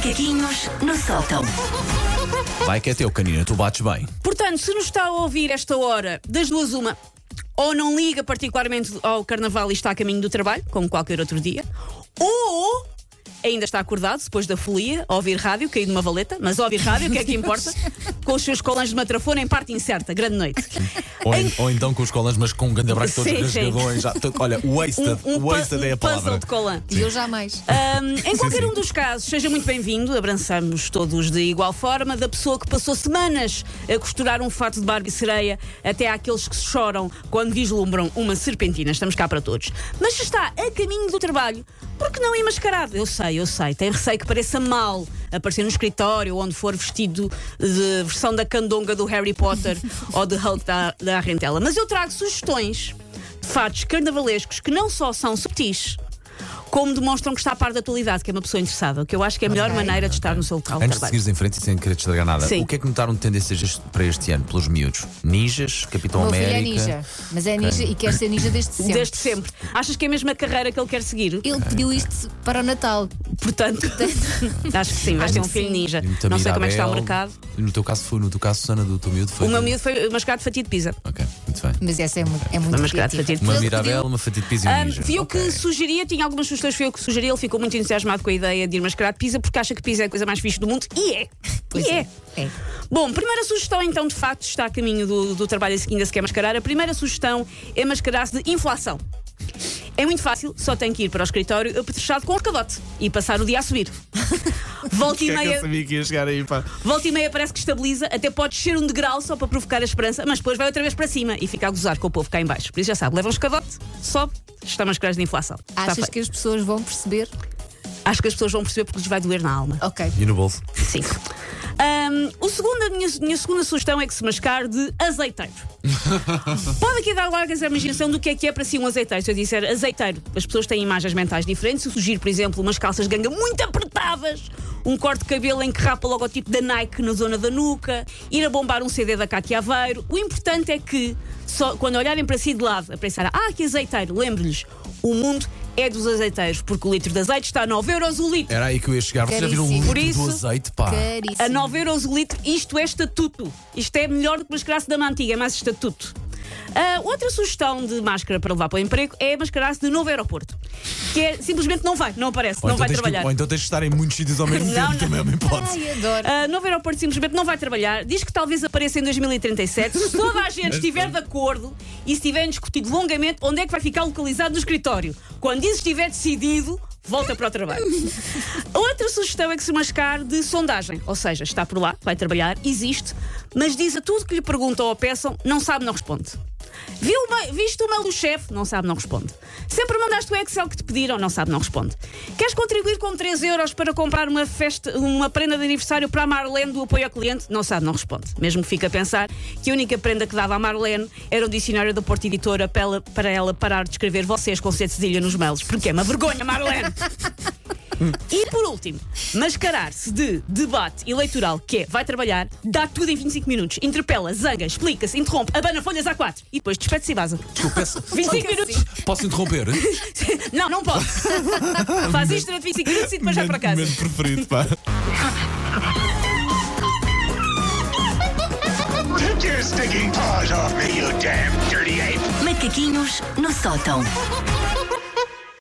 Macaquinhos no sótão. Vai que é teu, canina, tu bates bem. Portanto, se nos está a ouvir esta hora, das duas uma, ou não liga particularmente ao carnaval e está a caminho do trabalho, como qualquer outro dia, ou ainda está acordado depois da folia, a ouvir rádio, caído numa valeta, mas a ouvir rádio, o que é que importa? Com os seus colãs de matrafona em parte incerta. Grande noite. Ou, Em- ou então com os colãs, mas com um grande abraço todos Sim, os. Então, Olha, wasted, Um, pu- wasted é um a palavra. puzzle de colã. E eu jamais. Ahm, em qualquer sim. um dos casos, seja muito bem-vindo, abraçamos todos de igual forma, da pessoa que passou semanas a costurar um fato de Barbie sereia, até àqueles que choram quando vislumbram uma serpentina. Estamos cá para todos. Mas se está a caminho do trabalho, por que não ir mascarado? Eu sei, eu sei, tem receio que pareça mal aparecer no escritório onde for vestido de versão da candonga do Harry Potter ou de Hulk da, da Arrentela. Mas eu trago sugestões de fatos carnavalescos que não só são subtis, como demonstram que está a par da atualidade, que é uma pessoa interessada, o que eu acho que é a melhor Ok. maneira de estar no seu local Antes de seguires em frente e sem querer te estragar nada, Sim. o que é que notaram de tendências para este ano pelos miúdos? Ninjas, Capitão meu filho é América. ninja. Mas é ninja e quer ser ninja desde sempre. Desde sempre. Achas que é a mesma carreira que ele quer seguir? Ele pediu isto para o Natal. Portanto, acho que sim, vais ter um filho ninja. Não sei como é que está o mercado. No teu caso foi, no teu caso, Susana, do teu miúdo foi. O meu miúdo foi mascarado de fatia de pizza. Ok, muito bem. Mas essa é muito, é muito Uma criativa. fatia de Uma Ele Mirabel, pediu- uma fatia de pizza e um ninja. fui eu que sugeria, tinha algumas sugestões, foi eu que sugeri, ele ficou muito entusiasmado com a ideia de ir mascarado de pizza porque acha que pizza é a coisa mais fixe do mundo e é. Pois e é. é. É. Bom, primeira sugestão então, de facto, está a caminho do, do trabalho ainda se quer mascarar. A primeira sugestão é mascarar-se de inflação. É muito fácil, só tem que ir para o escritório apetrechado com arcadote e passar o dia a subir. Volta e meia. sabia que ia chegar aí, pá? Volta e meia parece que estabiliza, até pode descer um degrau só para provocar a esperança, mas depois vai outra vez para cima e fica a gozar com o povo cá em baixo. Por isso já sabe, leva um escadote, sobe, está mascarados de inflação. Achas que as pessoas vão perceber? Acho que as pessoas vão perceber porque lhes vai doer na alma. Ok. E no bolso? Sim. Ahm, o segundo, a minha, minha segunda sugestão é que se mascar de azeiteiro. Pode aqui dar largas a imaginação do que é que é para si um azeiteiro. Se eu disser azeiteiro, as pessoas têm imagens mentais diferentes. Se eu sugiro, por exemplo, umas calças de ganga muito apertadas, um corte de cabelo em que rapa o logotipo da Nike na zona da nuca, ir a bombar um CD da Cátia Aveiro. O importante é que, só, quando olharem para si de lado, a pensar, ah, que azeiteiro, lembre-lhes, o mundo é dos azeiteiros, porque o litro de azeite está a 9 euros o litro. Era aí que eu ia chegar. Vocês já viram o litro Por do isso- azeite, pá? Caríssimo. A 9 euros o litro, isto é estatuto. Isto é melhor do que mascarar-se da antiga, é mais estatuto. Ah, outra sugestão de máscara para levar para o emprego é mascarar-se de novo aeroporto. Que é simplesmente não vai, não aparece, Ou não então vai tens que- trabalhar. ou então tens de estar em muitos sítios ao mesmo Não, tempo, não. também é uma hipótese. Ai, adoro. Ah, novo aeroporto simplesmente não vai trabalhar. Diz que talvez apareça em 2037. Se toda a gente estiver de acordo e se tiverem discutido longamente onde é que vai ficar localizado no escritório. Quando isso estiver decidido, volta para o trabalho. Outra sugestão é que se mascar de sondagem. Ou seja, está por lá, vai trabalhar, existe, mas diz a tudo que lhe perguntam ou peçam, não sabe, não responde. Viu uma, viste o mail do chefe? Não sabe, não responde. Sempre mandaste o Excel que te pediram? Não sabe, não responde. Queres contribuir com 3 euros para comprar uma, festa, uma prenda de aniversário para a Marlene do apoio ao cliente? Não sabe, não responde. Mesmo fica a pensar que a única prenda que dava à Marlene era o dicionário da Porta Editora para ela, para ela parar de escrever vocês com sete cedilha nos mails. Porque é uma vergonha, Marlene! E por último, mascarar-se de debate eleitoral, que é vai trabalhar, dá tudo em 25 minutos, interpela, zanga, explica-se, interrompe, abana folhas A4 e depois despede-se e vaza. Desculpa, peço- 25 minutos. Posso interromper? Não, não pode. Faz isto durante 25 minutos e depois vai para casa. Momento preferido, pá. Take your stinking paws off me, you damn dirty ape! Macaquinhos no sótão.